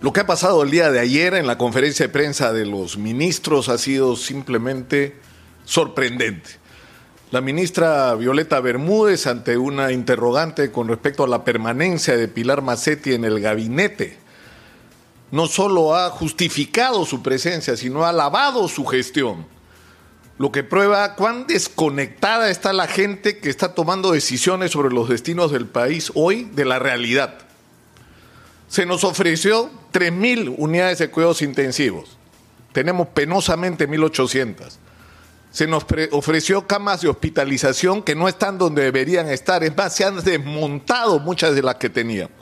Lo que ha pasado el día de ayer en la conferencia de prensa de los ministros ha sido simplemente sorprendente. La ministra Violeta Bermúdez, ante una interrogante con respecto a la permanencia de Pilar Macetti en el gabinete, no solo ha justificado su presencia, sino ha alabado su gestión, lo que prueba cuán desconectada está la gente que está tomando decisiones sobre los destinos del país hoy de la realidad. Se nos ofreció 3.000 unidades de cuidados intensivos. Tenemos penosamente 1.800. Se nos ofreció camas de hospitalización que no están donde deberían estar. Es más, se han desmontado muchas de las que teníamos.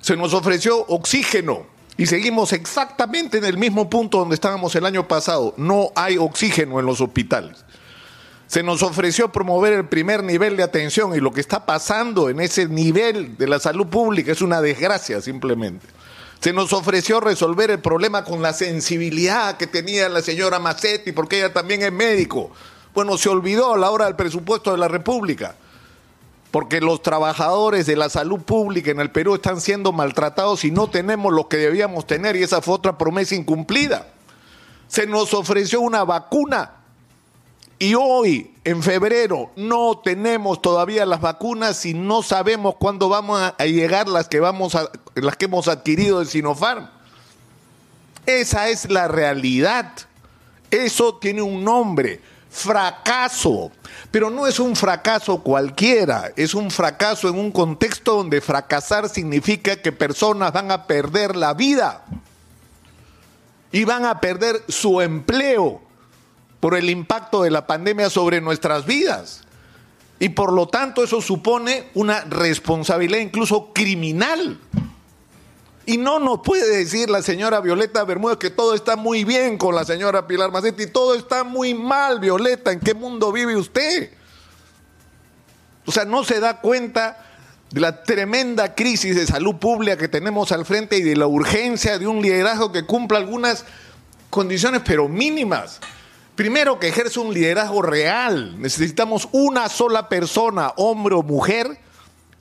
Se nos ofreció oxígeno y seguimos exactamente en el mismo punto donde estábamos el año pasado. No hay oxígeno en los hospitales. Se nos ofreció promover el primer nivel de atención y lo que está pasando en ese nivel de la salud pública es una desgracia simplemente. Se nos ofreció resolver el problema con la sensibilidad que tenía la señora Macetti, porque ella también es médico. Bueno, se olvidó a la hora del presupuesto de la República, porque los trabajadores de la salud pública en el Perú están siendo maltratados y no tenemos lo que debíamos tener, y esa fue otra promesa incumplida. Se nos ofreció una vacuna y hoy, en febrero, no tenemos todavía las vacunas y no sabemos cuándo vamos a llegar las que, vamos a, las que hemos adquirido de Sinopharm. Esa es la realidad. Eso tiene un nombre, fracaso. Pero no es un fracaso cualquiera, es un fracaso en un contexto donde fracasar significa que personas van a perder la vida y van a perder su empleo por el impacto de la pandemia sobre nuestras vidas. Y por lo tanto eso supone una responsabilidad incluso criminal. Y no nos puede decir la señora Violeta Bermúdez que todo está muy bien con la señora Pilar Macetti, todo está muy mal, Violeta, ¿en qué mundo vive usted? O sea, no se da cuenta de la tremenda crisis de salud pública que tenemos al frente y de la urgencia de un liderazgo que cumpla algunas condiciones, pero mínimas. Primero, que ejerce un liderazgo real. Necesitamos una sola persona, hombre o mujer,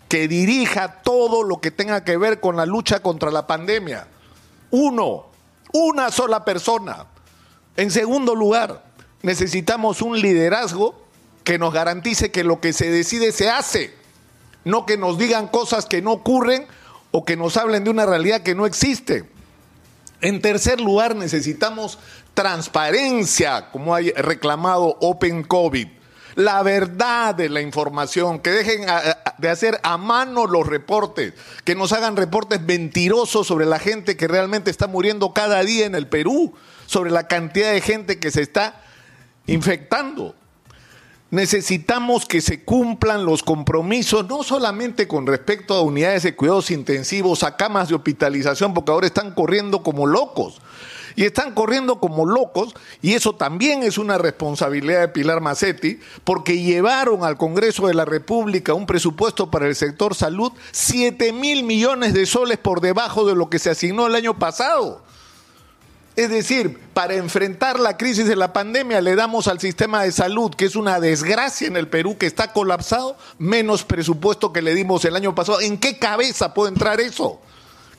que dirija todo lo que tenga que ver con la lucha contra la pandemia. Uno, una sola persona. En segundo lugar, necesitamos un liderazgo que nos garantice que lo que se decide se hace, no que nos digan cosas que no ocurren o que nos hablen de una realidad que no existe. En tercer lugar, necesitamos transparencia, como ha reclamado Open COVID. La verdad de la información, que dejen de hacer a mano los reportes, que nos hagan reportes mentirosos sobre la gente que realmente está muriendo cada día en el Perú, sobre la cantidad de gente que se está infectando. Necesitamos que se cumplan los compromisos, no solamente con respecto a unidades de cuidados intensivos, a camas de hospitalización, porque ahora están corriendo como locos, y están corriendo como locos, y eso también es una responsabilidad de Pilar Macetti, porque llevaron al Congreso de la República un presupuesto para el sector salud 7 mil millones de soles por debajo de lo que se asignó el año pasado. Es decir, para enfrentar la crisis de la pandemia le damos al sistema de salud, que es una desgracia en el Perú, que está colapsado, menos presupuesto que le dimos el año pasado. ¿En qué cabeza puede entrar eso?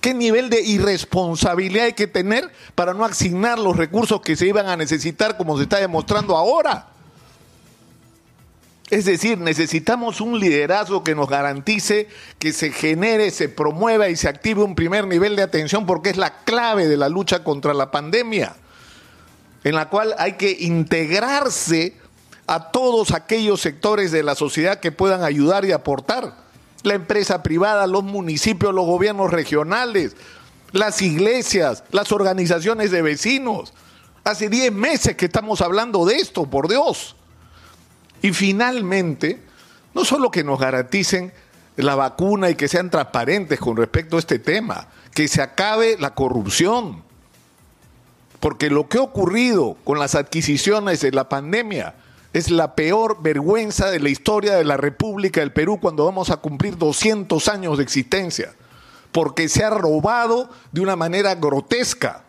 ¿Qué nivel de irresponsabilidad hay que tener para no asignar los recursos que se iban a necesitar como se está demostrando ahora? Es decir, necesitamos un liderazgo que nos garantice que se genere, se promueva y se active un primer nivel de atención porque es la clave de la lucha contra la pandemia, en la cual hay que integrarse a todos aquellos sectores de la sociedad que puedan ayudar y aportar la empresa privada, los municipios, los gobiernos regionales, las iglesias, las organizaciones de vecinos. Hace 10 meses que estamos hablando de esto, por Dios. Y finalmente, no solo que nos garanticen la vacuna y que sean transparentes con respecto a este tema, que se acabe la corrupción. Porque lo que ha ocurrido con las adquisiciones de la pandemia es la peor vergüenza de la historia de la República del Perú cuando vamos a cumplir 200 años de existencia, porque se ha robado de una manera grotesca,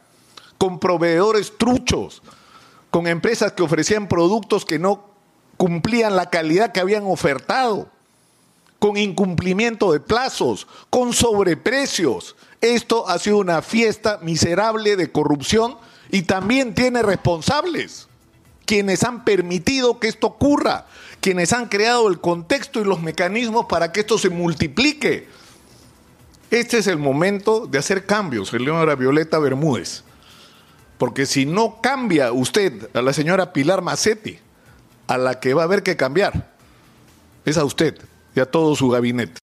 con proveedores truchos, con empresas que ofrecían productos que no cumplían la calidad que habían ofertado, con incumplimiento de plazos, con sobreprecios. Esto ha sido una fiesta miserable de corrupción y también tiene responsables, quienes han permitido que esto ocurra, quienes han creado el contexto y los mecanismos para que esto se multiplique. Este es el momento de hacer cambios, señora Violeta Bermúdez. Porque si no cambia usted a la señora Pilar Macetti, a la que va a haber que cambiar, es a usted y a todo su gabinete.